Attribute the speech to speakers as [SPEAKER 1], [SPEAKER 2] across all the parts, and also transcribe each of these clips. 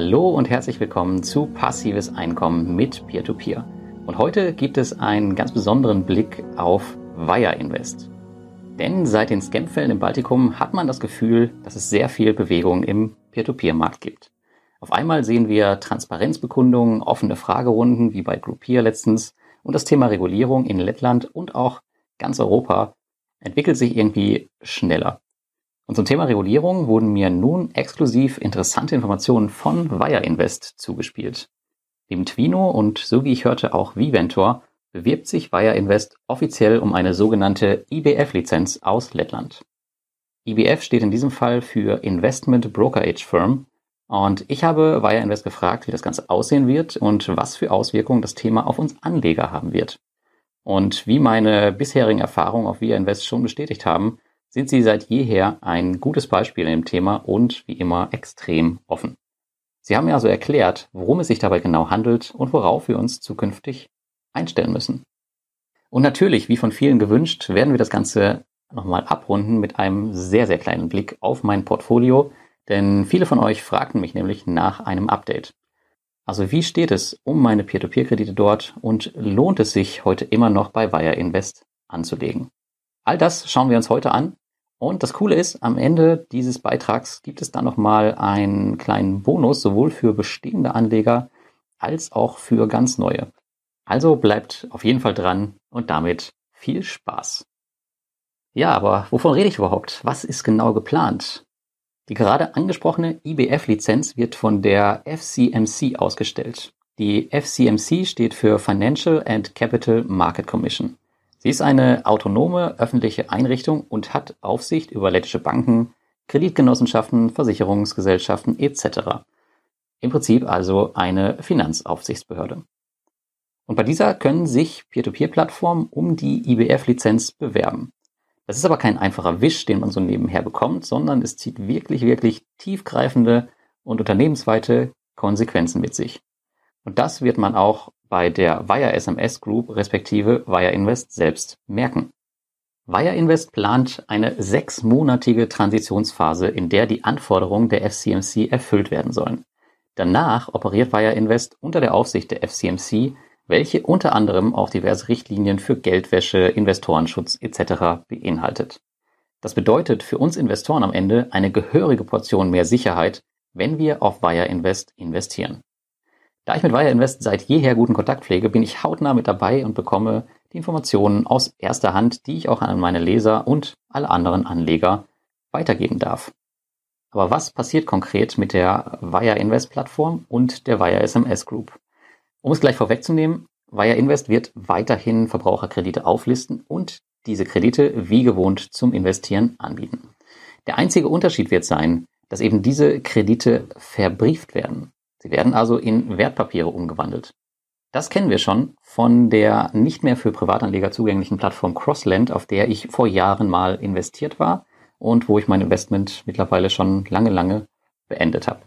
[SPEAKER 1] Hallo und herzlich willkommen zu Passives Einkommen mit Peer-to-Peer. -Peer. Und heute gibt es einen ganz besonderen Blick auf Wire Invest. Denn seit den Scam-Fällen im Baltikum hat man das Gefühl, dass es sehr viel Bewegung im Peer-to-Peer-Markt gibt. Auf einmal sehen wir Transparenzbekundungen, offene Fragerunden wie bei Groupier letztens und das Thema Regulierung in Lettland und auch ganz Europa entwickelt sich irgendwie schneller. Und zum Thema Regulierung wurden mir nun exklusiv interessante Informationen von Wire Invest zugespielt. Neben Twino und so wie ich hörte auch Viventor bewirbt sich Wire Invest offiziell um eine sogenannte IBF-Lizenz aus Lettland. IBF steht in diesem Fall für Investment Brokerage Firm und ich habe Wire Invest gefragt, wie das Ganze aussehen wird und was für Auswirkungen das Thema auf uns Anleger haben wird. Und wie meine bisherigen Erfahrungen auf Wire Invest schon bestätigt haben, sind Sie seit jeher ein gutes Beispiel dem Thema und wie immer extrem offen. Sie haben mir also erklärt, worum es sich dabei genau handelt und worauf wir uns zukünftig einstellen müssen. Und natürlich, wie von vielen gewünscht, werden wir das Ganze nochmal abrunden mit einem sehr, sehr kleinen Blick auf mein Portfolio, denn viele von euch fragten mich nämlich nach einem Update. Also wie steht es um meine Peer-to-Peer-Kredite dort und lohnt es sich heute immer noch bei Wire Invest anzulegen? All das schauen wir uns heute an. Und das Coole ist, am Ende dieses Beitrags gibt es dann nochmal einen kleinen Bonus, sowohl für bestehende Anleger als auch für ganz neue. Also bleibt auf jeden Fall dran und damit viel Spaß. Ja, aber wovon rede ich überhaupt? Was ist genau geplant? Die gerade angesprochene IBF-Lizenz wird von der FCMC ausgestellt. Die FCMC steht für Financial and Capital Market Commission. Sie ist eine autonome öffentliche Einrichtung und hat Aufsicht über lettische Banken, Kreditgenossenschaften, Versicherungsgesellschaften etc. Im Prinzip also eine Finanzaufsichtsbehörde. Und bei dieser können sich Peer-to-Peer-Plattformen um die IBF-Lizenz bewerben. Das ist aber kein einfacher Wisch, den man so nebenher bekommt, sondern es zieht wirklich, wirklich tiefgreifende und unternehmensweite Konsequenzen mit sich. Und das wird man auch bei der Wire SMS Group respektive Wire Invest selbst merken. Wire Invest plant eine sechsmonatige Transitionsphase, in der die Anforderungen der FCMC erfüllt werden sollen. Danach operiert Wire Invest unter der Aufsicht der FCMC, welche unter anderem auch diverse Richtlinien für Geldwäsche, Investorenschutz etc. beinhaltet. Das bedeutet für uns Investoren am Ende eine gehörige Portion mehr Sicherheit, wenn wir auf Wire Invest investieren. Da ich mit Wire Invest seit jeher guten Kontakt pflege, bin ich hautnah mit dabei und bekomme die Informationen aus erster Hand, die ich auch an meine Leser und alle anderen Anleger weitergeben darf. Aber was passiert konkret mit der Wire Invest Plattform und der Wire SMS Group? Um es gleich vorwegzunehmen, Wire Invest wird weiterhin Verbraucherkredite auflisten und diese Kredite wie gewohnt zum Investieren anbieten. Der einzige Unterschied wird sein, dass eben diese Kredite verbrieft werden. Sie werden also in Wertpapiere umgewandelt. Das kennen wir schon von der nicht mehr für Privatanleger zugänglichen Plattform Crossland, auf der ich vor Jahren mal investiert war und wo ich mein Investment mittlerweile schon lange, lange beendet habe.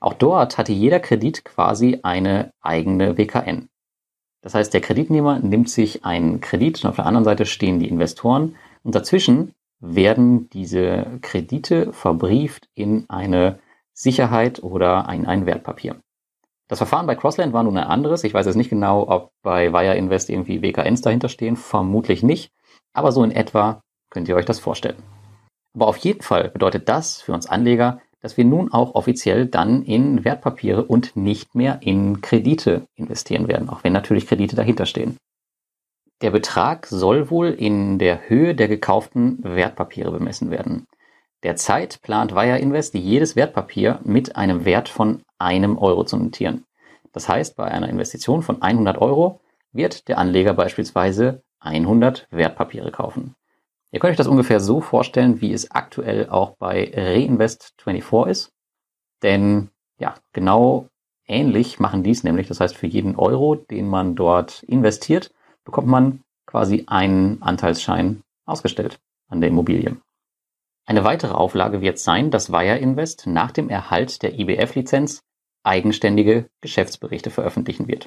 [SPEAKER 1] Auch dort hatte jeder Kredit quasi eine eigene WKN. Das heißt, der Kreditnehmer nimmt sich einen Kredit und auf der anderen Seite stehen die Investoren und dazwischen werden diese Kredite verbrieft in eine Sicherheit oder ein, ein Wertpapier. Das Verfahren bei Crossland war nun ein anderes. Ich weiß jetzt nicht genau, ob bei Wire Invest irgendwie WKNs dahinter stehen. Vermutlich nicht. Aber so in etwa könnt ihr euch das vorstellen. Aber auf jeden Fall bedeutet das für uns Anleger, dass wir nun auch offiziell dann in Wertpapiere und nicht mehr in Kredite investieren werden, auch wenn natürlich Kredite dahinter stehen. Der Betrag soll wohl in der Höhe der gekauften Wertpapiere bemessen werden. Derzeit plant Wire Invest jedes Wertpapier mit einem Wert von einem Euro zu notieren. Das heißt, bei einer Investition von 100 Euro wird der Anleger beispielsweise 100 Wertpapiere kaufen. Ihr könnt euch das ungefähr so vorstellen, wie es aktuell auch bei Reinvest24 ist. Denn ja, genau ähnlich machen dies nämlich. Das heißt, für jeden Euro, den man dort investiert, bekommt man quasi einen Anteilsschein ausgestellt an der Immobilie. Eine weitere Auflage wird sein, dass Wire Invest nach dem Erhalt der IBF-Lizenz eigenständige Geschäftsberichte veröffentlichen wird.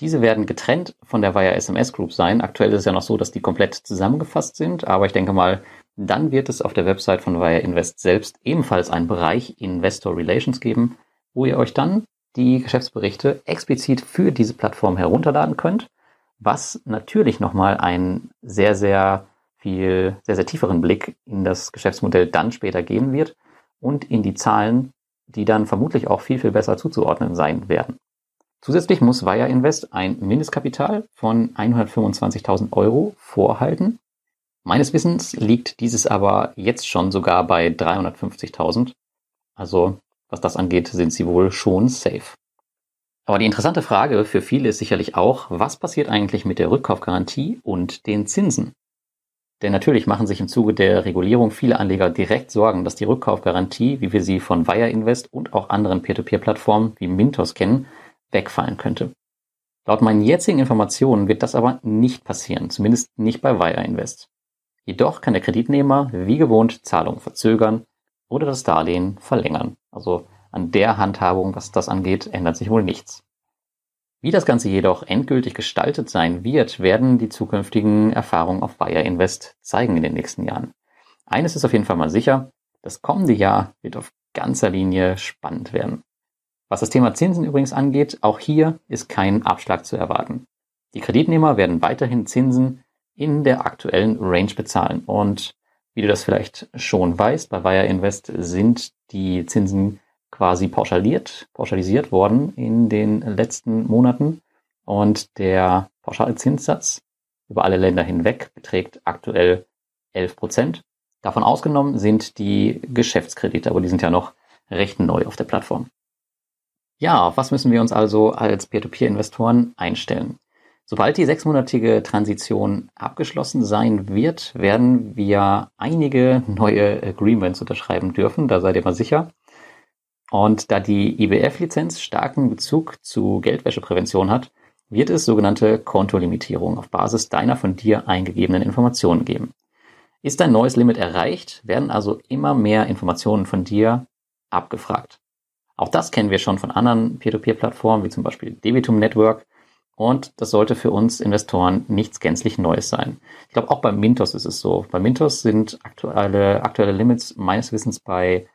[SPEAKER 1] Diese werden getrennt von der Wire SMS Group sein. Aktuell ist es ja noch so, dass die komplett zusammengefasst sind, aber ich denke mal, dann wird es auf der Website von Wire Invest selbst ebenfalls einen Bereich Investor Relations geben, wo ihr euch dann die Geschäftsberichte explizit für diese Plattform herunterladen könnt, was natürlich nochmal einen sehr, sehr viel, sehr, sehr tieferen Blick in das Geschäftsmodell dann später geben wird und in die Zahlen, die dann vermutlich auch viel, viel besser zuzuordnen sein werden. Zusätzlich muss Wire Invest ein Mindestkapital von 125.000 Euro vorhalten. Meines Wissens liegt dieses aber jetzt schon sogar bei 350.000. Also was das angeht, sind sie wohl schon safe. Aber die interessante Frage für viele ist sicherlich auch, was passiert eigentlich mit der Rückkaufgarantie und den Zinsen? Denn natürlich machen sich im Zuge der Regulierung viele Anleger direkt Sorgen, dass die Rückkaufgarantie, wie wir sie von Wire Invest und auch anderen Peer-to-Peer-Plattformen wie Mintos kennen, wegfallen könnte. Laut meinen jetzigen Informationen wird das aber nicht passieren, zumindest nicht bei Wire Invest. Jedoch kann der Kreditnehmer wie gewohnt Zahlungen verzögern oder das Darlehen verlängern. Also an der Handhabung, was das angeht, ändert sich wohl nichts. Wie das Ganze jedoch endgültig gestaltet sein wird, werden die zukünftigen Erfahrungen auf Wire Invest zeigen in den nächsten Jahren. Eines ist auf jeden Fall mal sicher, das kommende Jahr wird auf ganzer Linie spannend werden. Was das Thema Zinsen übrigens angeht, auch hier ist kein Abschlag zu erwarten. Die Kreditnehmer werden weiterhin Zinsen in der aktuellen Range bezahlen. Und wie du das vielleicht schon weißt, bei Wire Invest sind die Zinsen quasi pauschaliert, pauschalisiert worden in den letzten Monaten. Und der pauschale Zinssatz über alle Länder hinweg beträgt aktuell 11 Prozent. Davon ausgenommen sind die Geschäftskredite, aber die sind ja noch recht neu auf der Plattform. Ja, auf was müssen wir uns also als Peer-to-Peer-Investoren einstellen? Sobald die sechsmonatige Transition abgeschlossen sein wird, werden wir einige neue Agreements unterschreiben dürfen, da seid ihr mal sicher. Und da die IBF-Lizenz starken Bezug zu Geldwäscheprävention hat, wird es sogenannte Kontolimitierung auf Basis deiner von dir eingegebenen Informationen geben. Ist dein neues Limit erreicht, werden also immer mehr Informationen von dir abgefragt. Auch das kennen wir schon von anderen Peer-to-Peer-Plattformen, wie zum Beispiel Debitum Network. Und das sollte für uns Investoren nichts gänzlich Neues sein. Ich glaube, auch bei Mintos ist es so. Bei Mintos sind aktuelle, aktuelle Limits meines Wissens bei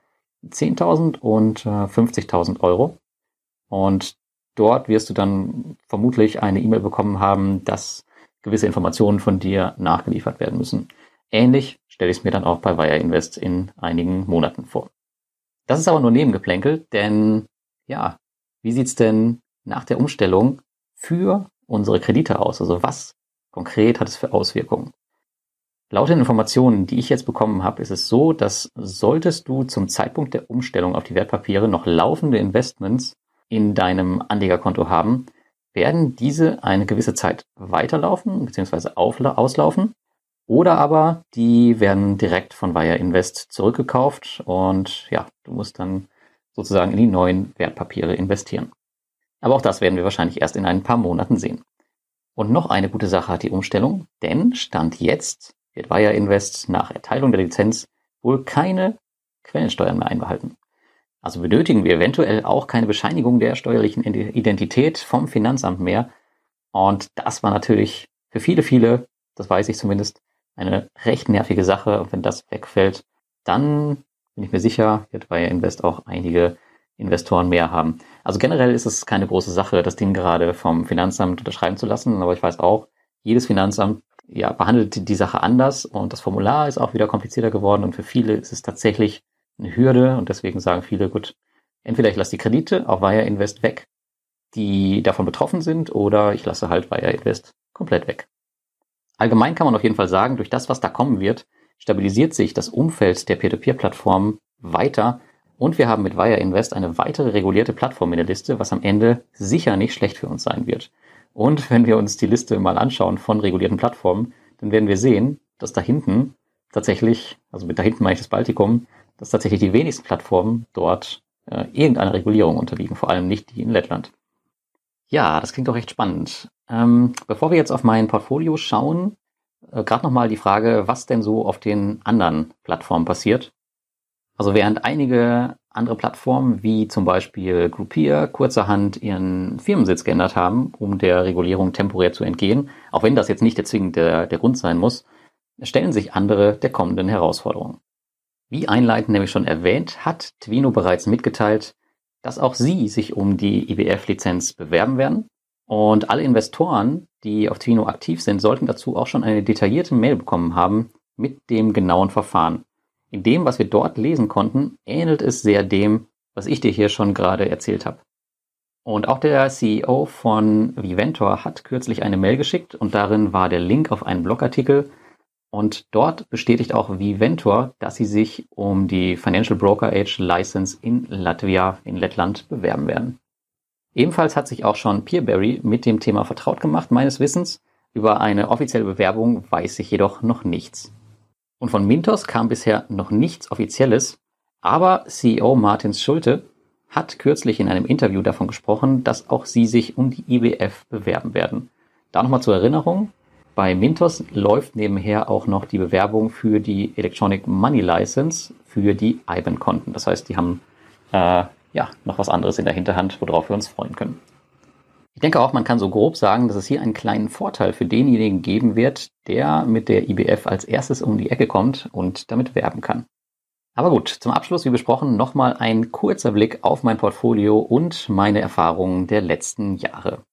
[SPEAKER 1] 10.000 und äh, 50.000 Euro. Und dort wirst du dann vermutlich eine E-Mail bekommen haben, dass gewisse Informationen von dir nachgeliefert werden müssen. Ähnlich stelle ich es mir dann auch bei Wire Invest in einigen Monaten vor. Das ist aber nur Nebengeplänkel, denn ja, wie sieht's denn nach der Umstellung für unsere Kredite aus? Also was konkret hat es für Auswirkungen? Laut den Informationen, die ich jetzt bekommen habe, ist es so, dass solltest du zum Zeitpunkt der Umstellung auf die Wertpapiere noch laufende Investments in deinem Anlegerkonto haben, werden diese eine gewisse Zeit weiterlaufen bzw. auslaufen oder aber die werden direkt von Wire Invest zurückgekauft und ja, du musst dann sozusagen in die neuen Wertpapiere investieren. Aber auch das werden wir wahrscheinlich erst in ein paar Monaten sehen. Und noch eine gute Sache hat die Umstellung, denn Stand jetzt wird Wire Invest nach Erteilung der Lizenz wohl keine Quellensteuern mehr einbehalten. Also benötigen wir eventuell auch keine Bescheinigung der steuerlichen Identität vom Finanzamt mehr. Und das war natürlich für viele, viele, das weiß ich zumindest, eine recht nervige Sache. Und wenn das wegfällt, dann bin ich mir sicher, wird Wire Invest auch einige Investoren mehr haben. Also generell ist es keine große Sache, das Ding gerade vom Finanzamt unterschreiben zu lassen. Aber ich weiß auch, jedes Finanzamt ja, behandelt die Sache anders und das Formular ist auch wieder komplizierter geworden und für viele ist es tatsächlich eine Hürde und deswegen sagen viele, gut, entweder ich lasse die Kredite auf Wire Invest weg, die davon betroffen sind, oder ich lasse halt Wire Invest komplett weg. Allgemein kann man auf jeden Fall sagen, durch das, was da kommen wird, stabilisiert sich das Umfeld der Peer-to-Peer-Plattformen weiter und wir haben mit Wire Invest eine weitere regulierte Plattform in der Liste, was am Ende sicher nicht schlecht für uns sein wird. Und wenn wir uns die Liste mal anschauen von regulierten Plattformen, dann werden wir sehen, dass da hinten tatsächlich, also mit da hinten meine ich das Baltikum, dass tatsächlich die wenigsten Plattformen dort äh, irgendeiner Regulierung unterliegen, vor allem nicht die in Lettland. Ja, das klingt doch recht spannend. Ähm, bevor wir jetzt auf mein Portfolio schauen, äh, gerade nochmal die Frage, was denn so auf den anderen Plattformen passiert. Also während einige andere Plattformen wie zum Beispiel Groupier kurzerhand ihren Firmensitz geändert haben, um der Regulierung temporär zu entgehen, auch wenn das jetzt nicht der zwingende der Grund sein muss, stellen sich andere der kommenden Herausforderungen. Wie einleitend nämlich schon erwähnt, hat Twino bereits mitgeteilt, dass auch sie sich um die IBF-Lizenz bewerben werden. Und alle Investoren, die auf Twino aktiv sind, sollten dazu auch schon eine detaillierte Mail bekommen haben mit dem genauen Verfahren. In dem, was wir dort lesen konnten, ähnelt es sehr dem, was ich dir hier schon gerade erzählt habe. Und auch der CEO von Viventor hat kürzlich eine Mail geschickt und darin war der Link auf einen Blogartikel. Und dort bestätigt auch Viventor, dass sie sich um die Financial Broker Age License in Latvia, in Lettland, bewerben werden. Ebenfalls hat sich auch schon Peerberry mit dem Thema vertraut gemacht, meines Wissens. Über eine offizielle Bewerbung weiß ich jedoch noch nichts. Und von Mintos kam bisher noch nichts Offizielles, aber CEO Martins Schulte hat kürzlich in einem Interview davon gesprochen, dass auch sie sich um die IBF bewerben werden. Da nochmal zur Erinnerung, bei Mintos läuft nebenher auch noch die Bewerbung für die Electronic Money License für die IBAN-Konten. Das heißt, die haben äh, ja noch was anderes in der Hinterhand, worauf wir uns freuen können. Ich denke auch, man kann so grob sagen, dass es hier einen kleinen Vorteil für denjenigen geben wird, der mit der IBF als erstes um die Ecke kommt und damit werben kann. Aber gut, zum Abschluss, wie besprochen, nochmal ein kurzer Blick auf mein Portfolio und meine Erfahrungen der letzten Jahre.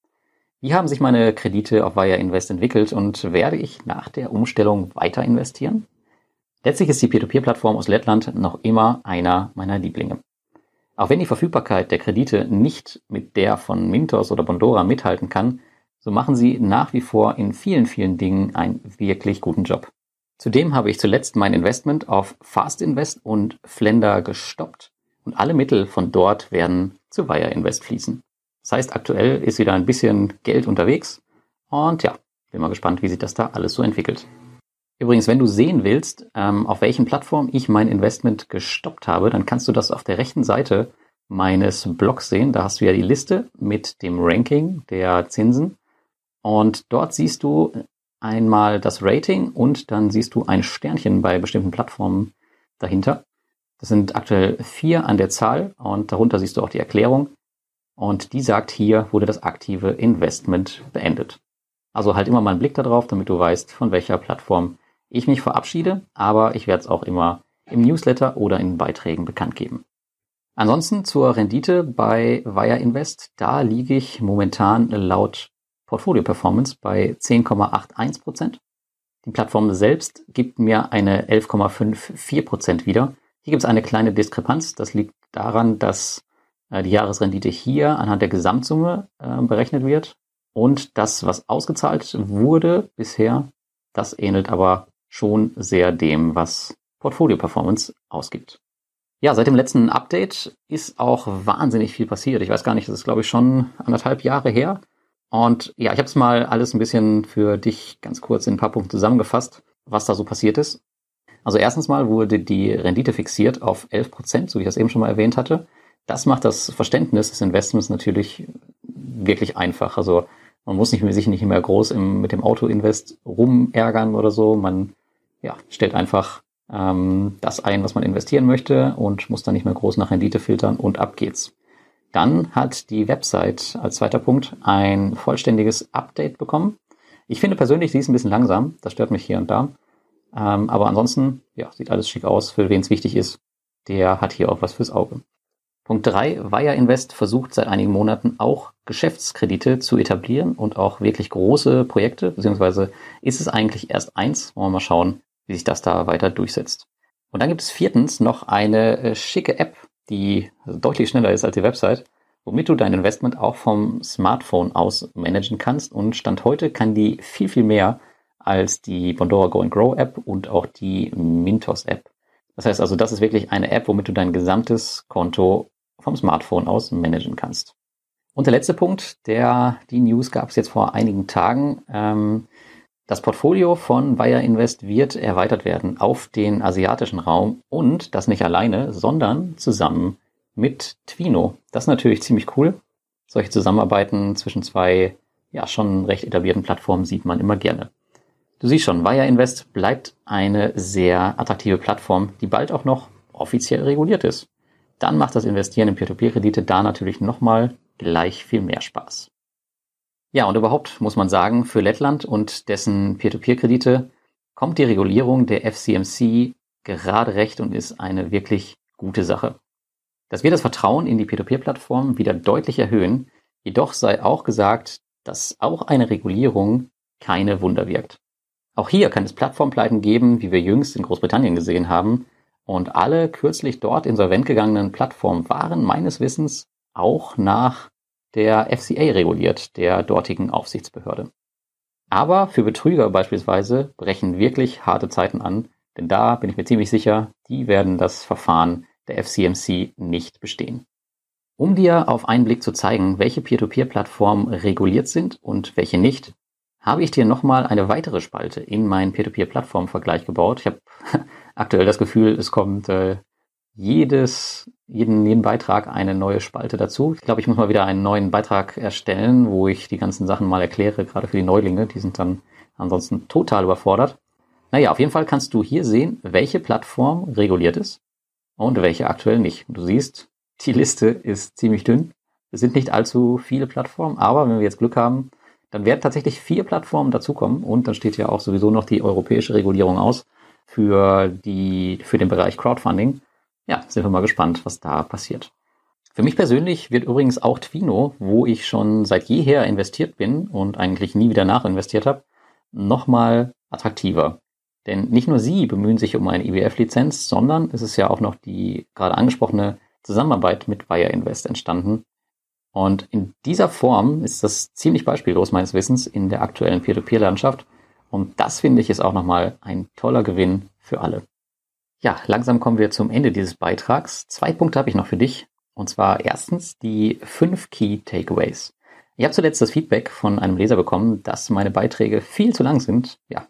[SPEAKER 1] Wie haben sich meine Kredite auf Wire Invest entwickelt und werde ich nach der Umstellung weiter investieren? Letztlich ist die Peer-to-Peer-Plattform aus Lettland noch immer einer meiner Lieblinge. Auch wenn die Verfügbarkeit der Kredite nicht mit der von Mintos oder Bondora mithalten kann, so machen sie nach wie vor in vielen, vielen Dingen einen wirklich guten Job. Zudem habe ich zuletzt mein Investment auf Fast Invest und Flender gestoppt und alle Mittel von dort werden zu Wire Invest fließen. Das heißt, aktuell ist wieder ein bisschen Geld unterwegs und ja, bin mal gespannt, wie sich das da alles so entwickelt. Übrigens, wenn du sehen willst, ähm, auf welchen Plattformen ich mein Investment gestoppt habe, dann kannst du das auf der rechten Seite meines Blogs sehen. Da hast du ja die Liste mit dem Ranking der Zinsen. Und dort siehst du einmal das Rating und dann siehst du ein Sternchen bei bestimmten Plattformen dahinter. Das sind aktuell vier an der Zahl und darunter siehst du auch die Erklärung. Und die sagt, hier wurde das aktive Investment beendet. Also halt immer mal einen Blick darauf, damit du weißt, von welcher Plattform ich mich verabschiede, aber ich werde es auch immer im Newsletter oder in Beiträgen bekannt geben. Ansonsten zur Rendite bei Wire Invest, da liege ich momentan laut Portfolio Performance bei 10,81 Prozent. Die Plattform selbst gibt mir eine 11,54 Prozent wieder. Hier gibt es eine kleine Diskrepanz. Das liegt daran, dass äh, die Jahresrendite hier anhand der Gesamtsumme äh, berechnet wird und das, was ausgezahlt wurde bisher, das ähnelt aber schon sehr dem, was Portfolio Performance ausgibt. Ja, seit dem letzten Update ist auch wahnsinnig viel passiert. Ich weiß gar nicht, das ist glaube ich schon anderthalb Jahre her. Und ja, ich habe es mal alles ein bisschen für dich ganz kurz in ein paar Punkten zusammengefasst, was da so passiert ist. Also erstens mal wurde die Rendite fixiert auf 11 Prozent, so wie ich das eben schon mal erwähnt hatte. Das macht das Verständnis des Investments natürlich wirklich einfach. Also man muss nicht, sich nicht mehr groß im, mit dem Auto-Invest rumärgern oder so. Man ja, stellt einfach ähm, das ein, was man investieren möchte und muss dann nicht mehr groß nach Rendite filtern und ab geht's. Dann hat die Website als zweiter Punkt ein vollständiges Update bekommen. Ich finde persönlich, sie ist ein bisschen langsam. Das stört mich hier und da. Ähm, aber ansonsten, ja, sieht alles schick aus. Für wen es wichtig ist, der hat hier auch was fürs Auge. Punkt drei: Wire Invest versucht seit einigen Monaten auch Geschäftskredite zu etablieren und auch wirklich große Projekte, beziehungsweise ist es eigentlich erst eins. Wollen wir mal schauen, wie sich das da weiter durchsetzt. Und dann gibt es viertens noch eine äh, schicke App, die deutlich schneller ist als die Website, womit du dein Investment auch vom Smartphone aus managen kannst. Und Stand heute kann die viel, viel mehr als die Bondora Go and Grow App und auch die Mintos App. Das heißt also, das ist wirklich eine App, womit du dein gesamtes Konto vom Smartphone aus managen kannst. Und der letzte Punkt, der die News gab es jetzt vor einigen Tagen. Ähm, das Portfolio von Wire Invest wird erweitert werden auf den asiatischen Raum und das nicht alleine, sondern zusammen mit Twino. Das ist natürlich ziemlich cool. Solche Zusammenarbeiten zwischen zwei ja schon recht etablierten Plattformen sieht man immer gerne. Du siehst schon, Wire Invest bleibt eine sehr attraktive Plattform, die bald auch noch offiziell reguliert ist. Dann macht das Investieren in Peer-to-Peer-Kredite da natürlich nochmal gleich viel mehr Spaß. Ja, und überhaupt muss man sagen, für Lettland und dessen Peer-to-Peer-Kredite kommt die Regulierung der FCMC gerade recht und ist eine wirklich gute Sache. Das wird das Vertrauen in die Peer-to-Peer-Plattform wieder deutlich erhöhen. Jedoch sei auch gesagt, dass auch eine Regulierung keine Wunder wirkt. Auch hier kann es Plattformpleiten geben, wie wir jüngst in Großbritannien gesehen haben. Und alle kürzlich dort insolvent gegangenen Plattformen waren meines Wissens auch nach der FCA reguliert, der dortigen Aufsichtsbehörde. Aber für Betrüger beispielsweise brechen wirklich harte Zeiten an, denn da bin ich mir ziemlich sicher, die werden das Verfahren der FCMC nicht bestehen. Um dir auf einen Blick zu zeigen, welche Peer-to-Peer-Plattformen reguliert sind und welche nicht, habe ich dir nochmal eine weitere Spalte in meinen Peer-to-Peer-Plattform-Vergleich gebaut. Ich habe aktuell das Gefühl, es kommt äh, jedes, jeden, jeden Beitrag eine neue Spalte dazu. Ich glaube, ich muss mal wieder einen neuen Beitrag erstellen, wo ich die ganzen Sachen mal erkläre, gerade für die Neulinge. Die sind dann ansonsten total überfordert. Naja, auf jeden Fall kannst du hier sehen, welche Plattform reguliert ist und welche aktuell nicht. Du siehst, die Liste ist ziemlich dünn. Es sind nicht allzu viele Plattformen, aber wenn wir jetzt Glück haben, dann werden tatsächlich vier Plattformen dazukommen und dann steht ja auch sowieso noch die europäische Regulierung aus für die, für den Bereich Crowdfunding. Ja, sind wir mal gespannt, was da passiert. Für mich persönlich wird übrigens auch Twino, wo ich schon seit jeher investiert bin und eigentlich nie wieder nachinvestiert habe, nochmal attraktiver. Denn nicht nur sie bemühen sich um eine IWF-Lizenz, sondern es ist ja auch noch die gerade angesprochene Zusammenarbeit mit Wire Invest entstanden. Und in dieser Form ist das ziemlich beispiellos meines Wissens in der aktuellen Peer-to-Peer-Landschaft. Und das finde ich ist auch nochmal ein toller Gewinn für alle. Ja, langsam kommen wir zum Ende dieses Beitrags. Zwei Punkte habe ich noch für dich. Und zwar erstens die fünf Key Takeaways. Ich habe zuletzt das Feedback von einem Leser bekommen, dass meine Beiträge viel zu lang sind. Ja,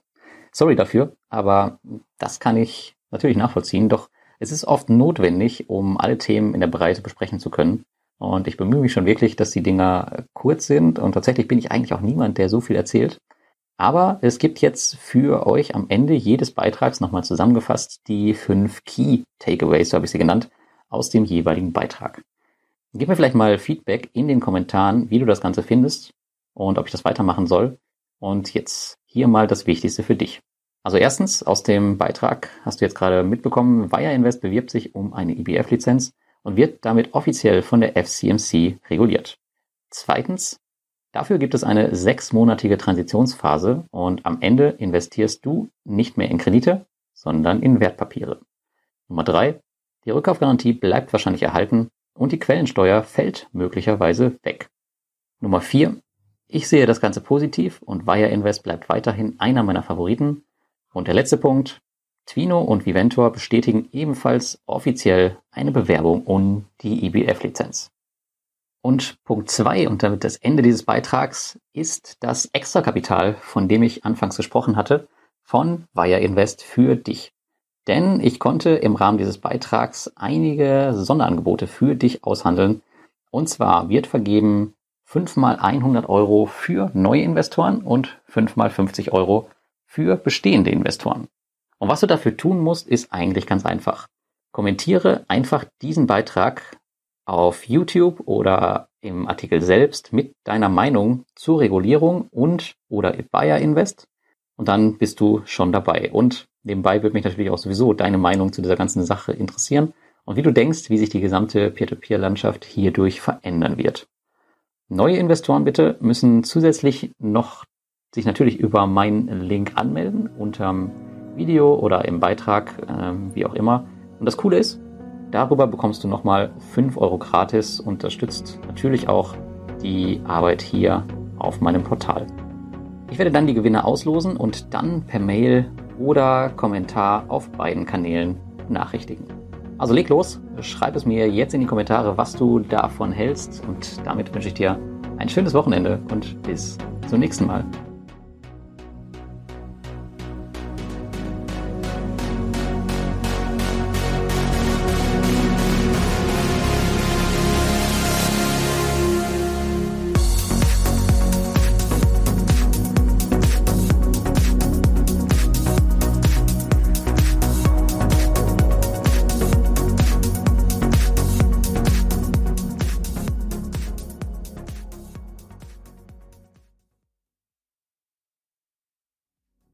[SPEAKER 1] sorry dafür, aber das kann ich natürlich nachvollziehen. Doch es ist oft notwendig, um alle Themen in der Breite besprechen zu können. Und ich bemühe mich schon wirklich, dass die Dinger kurz sind. Und tatsächlich bin ich eigentlich auch niemand, der so viel erzählt. Aber es gibt jetzt für euch am Ende jedes Beitrags nochmal zusammengefasst die fünf Key Takeaways, so habe ich sie genannt, aus dem jeweiligen Beitrag. Gib mir vielleicht mal Feedback in den Kommentaren, wie du das Ganze findest und ob ich das weitermachen soll. Und jetzt hier mal das Wichtigste für dich. Also erstens, aus dem Beitrag hast du jetzt gerade mitbekommen, Wire Invest bewirbt sich um eine IBF-Lizenz und wird damit offiziell von der FCMC reguliert. Zweitens, Dafür gibt es eine sechsmonatige Transitionsphase und am Ende investierst du nicht mehr in Kredite, sondern in Wertpapiere. Nummer drei, die Rückkaufgarantie bleibt wahrscheinlich erhalten und die Quellensteuer fällt möglicherweise weg. Nummer vier, ich sehe das Ganze positiv und Wire Invest bleibt weiterhin einer meiner Favoriten. Und der letzte Punkt, Twino und Viventor bestätigen ebenfalls offiziell eine Bewerbung um die IBF-Lizenz. Und Punkt zwei und damit das Ende dieses Beitrags ist das Extrakapital, von dem ich anfangs gesprochen hatte, von Wire Invest für dich. Denn ich konnte im Rahmen dieses Beitrags einige Sonderangebote für dich aushandeln. Und zwar wird vergeben 5 mal 100 Euro für neue Investoren und 5 mal 50 Euro für bestehende Investoren. Und was du dafür tun musst, ist eigentlich ganz einfach. Kommentiere einfach diesen Beitrag auf YouTube oder im Artikel selbst mit deiner Meinung zur Regulierung und oder Buyer Invest und dann bist du schon dabei. Und nebenbei würde mich natürlich auch sowieso deine Meinung zu dieser ganzen Sache interessieren und wie du denkst, wie sich die gesamte Peer-to-Peer-Landschaft hierdurch verändern wird. Neue Investoren bitte müssen zusätzlich noch sich natürlich über meinen Link anmelden unterm Video oder im Beitrag, äh, wie auch immer. Und das Coole ist, Darüber bekommst du nochmal 5 Euro gratis, unterstützt natürlich auch die Arbeit hier auf meinem Portal. Ich werde dann die Gewinner auslosen und dann per Mail oder Kommentar auf beiden Kanälen nachrichtigen. Also leg los, schreib es mir jetzt in die Kommentare, was du davon hältst und damit wünsche ich dir ein schönes Wochenende und bis zum nächsten Mal.